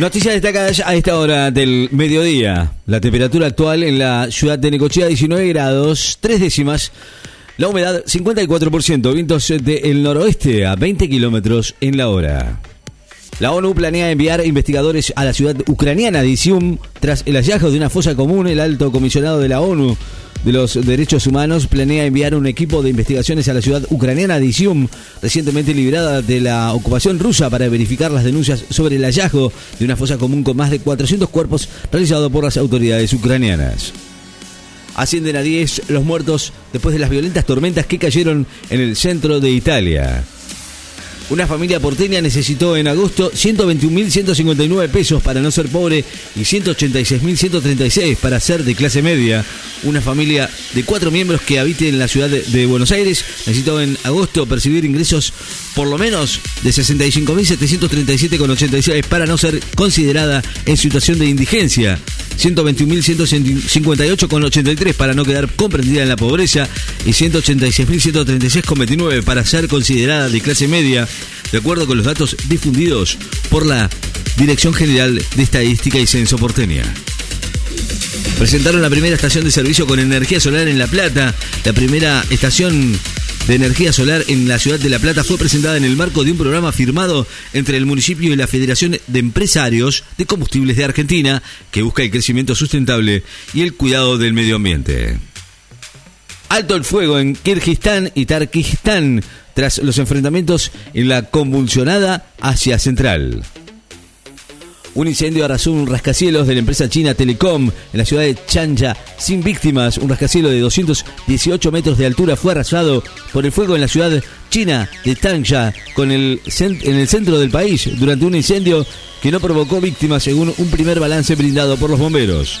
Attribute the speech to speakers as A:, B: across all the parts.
A: Noticias destacadas a esta hora del mediodía. La temperatura actual en la ciudad de Necochea 19 grados, tres décimas. La humedad 54%, vientos del noroeste a 20 kilómetros en la hora. La ONU planea enviar investigadores a la ciudad ucraniana de Isium tras el hallazgo de una fosa común. El alto comisionado de la ONU de los Derechos Humanos planea enviar un equipo de investigaciones a la ciudad ucraniana de Isium, recientemente liberada de la ocupación rusa, para verificar las denuncias sobre el hallazgo de una fosa común con más de 400 cuerpos realizado por las autoridades ucranianas. Ascienden a 10 los muertos después de las violentas tormentas que cayeron en el centro de Italia. Una familia porteña necesitó en agosto 121.159 pesos para no ser pobre y 186.136 para ser de clase media. Una familia de cuatro miembros que habite en la ciudad de, Buenos Aires necesitó en agosto percibir ingresos por lo menos de 65.737,86 para no ser considerada en situación de indigencia. 121.158,83 para no quedar comprendida en la pobreza y 186.136,29 para ser considerada de clase media, de acuerdo con los datos difundidos por la Dirección General de Estadística y Censo Porteña. Presentaron la primera estación de servicio con energía solar en La Plata, la primera estación de energía solar en la ciudad de La Plata fue presentada en el marco de un programa firmado entre el municipio y la Federación de Empresarios de Combustibles de Argentina, que busca el crecimiento sustentable y el cuidado del medio ambiente. Alto el fuego en Kirguistán y Tarkistán tras los enfrentamientos en la convulsionada Asia Central. Un incendio arrasó un rascacielos de la empresa china Telecom en la ciudad de Chanja sin víctimas. Un rascacielos de 218 metros de altura fue arrasado por el fuego en la ciudad china de el en el centro del país durante un incendio que no provocó víctimas según un primer balance brindado por los bomberos.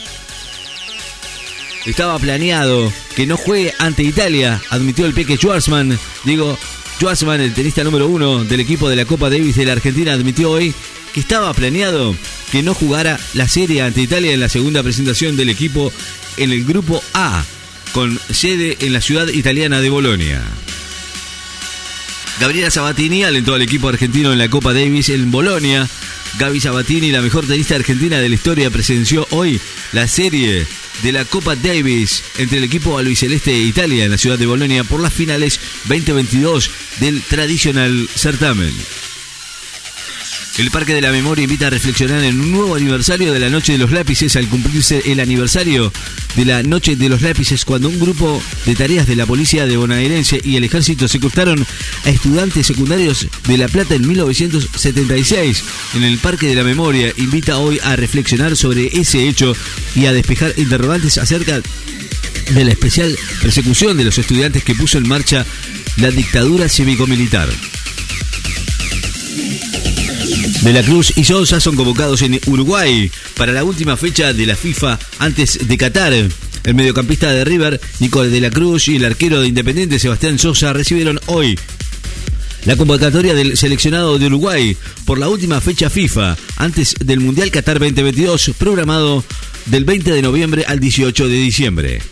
A: Estaba planeado que no juegue ante Italia, admitió el peque Schwarzman. Digo, Schwarzman, el tenista número uno del equipo de la Copa Davis de la Argentina, admitió hoy que estaba planeado que no jugara la serie ante Italia en la segunda presentación del equipo en el grupo A, con sede en la ciudad italiana de Bolonia. Gabriela Sabatini alentó al equipo argentino en la Copa Davis en Bolonia. Gaby Sabatini, la mejor tenista argentina de la historia, presenció hoy la serie de la Copa Davis entre el equipo albiceleste de Italia en la ciudad de Bolonia por las finales 2022 del tradicional certamen. El Parque de la Memoria invita a reflexionar en un nuevo aniversario de la Noche de los Lápices al cumplirse el aniversario de la Noche de los Lápices cuando un grupo de tareas de la policía de Bonaerense y el ejército secuestraron a estudiantes secundarios de La Plata en 1976. En el Parque de la Memoria invita hoy a reflexionar sobre ese hecho y a despejar interrogantes acerca de la especial persecución de los estudiantes que puso en marcha la dictadura cívico-militar. De la Cruz y Sosa son convocados en Uruguay para la última fecha de la FIFA antes de Qatar. El mediocampista de River, Nicole de la Cruz, y el arquero de Independiente, Sebastián Sosa, recibieron hoy la convocatoria del seleccionado de Uruguay por la última fecha FIFA antes del Mundial Qatar 2022, programado del 20 de noviembre al 18 de diciembre.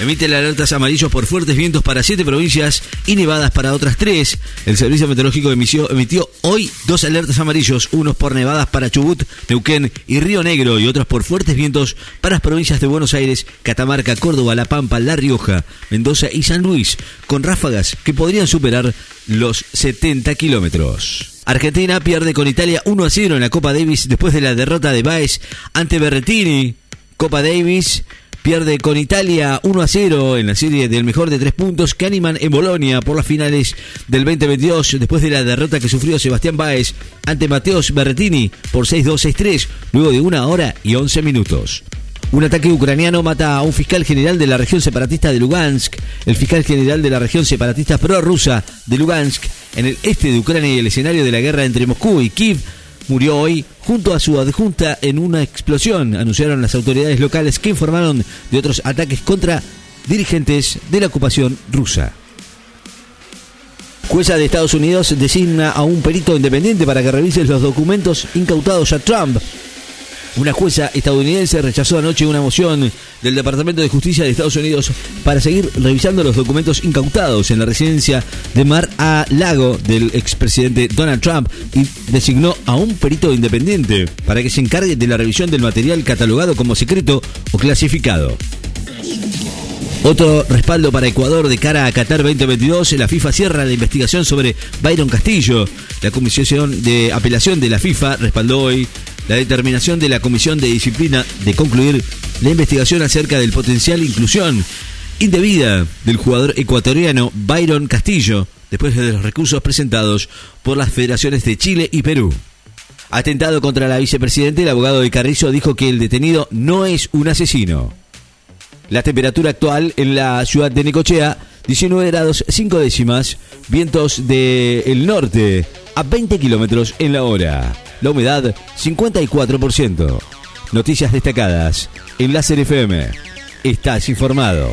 A: Emite alertas amarillos por fuertes vientos para siete provincias y nevadas para otras tres. El Servicio Meteorológico emitió, emitió hoy dos alertas amarillos, unos por nevadas para Chubut, Neuquén y Río Negro y otros por fuertes vientos para las provincias de Buenos Aires, Catamarca, Córdoba, La Pampa, La Rioja, Mendoza y San Luis, con ráfagas que podrían superar los 70 kilómetros. Argentina pierde con Italia 1 a 0 en la Copa Davis después de la derrota de Baez ante Berretini. Copa Davis pierde con Italia 1 a 0 en la serie del mejor de tres puntos que animan en Bolonia por las finales del 2022 después de la derrota que sufrió Sebastián Báez ante Mateos Berretini por 6-2-6-3 luego de una hora y 11 minutos. Un ataque ucraniano mata a un fiscal general de la región separatista de Lugansk. El fiscal general de la región separatista prorrusa de Lugansk, en el este de Ucrania y el escenario de la guerra entre Moscú y Kiev, murió hoy junto a su adjunta en una explosión, anunciaron las autoridades locales que informaron de otros ataques contra dirigentes de la ocupación rusa. Jueza de Estados Unidos designa a un perito independiente para que revise los documentos incautados a Trump. Una jueza estadounidense rechazó anoche una moción del Departamento de Justicia de Estados Unidos para seguir revisando los documentos incautados en la residencia de Mar a Lago del expresidente Donald Trump y designó a un perito independiente para que se encargue de la revisión del material catalogado como secreto o clasificado. Otro respaldo para Ecuador de cara a Qatar 2022. La FIFA cierra la investigación sobre Byron Castillo. La Comisión de Apelación de la FIFA respaldó hoy la determinación de la Comisión de Disciplina de concluir la investigación acerca del potencial inclusión indebida del jugador ecuatoriano Byron Castillo después de los recursos presentados por las federaciones de Chile y Perú. Atentado contra la vicepresidenta, el abogado de Carrizo dijo que el detenido no es un asesino. La temperatura actual en la ciudad de Necochea, 19 grados 5 décimas, vientos del norte a 20 kilómetros en la hora. La humedad, 54%. Noticias destacadas en Láser FM. Estás informado.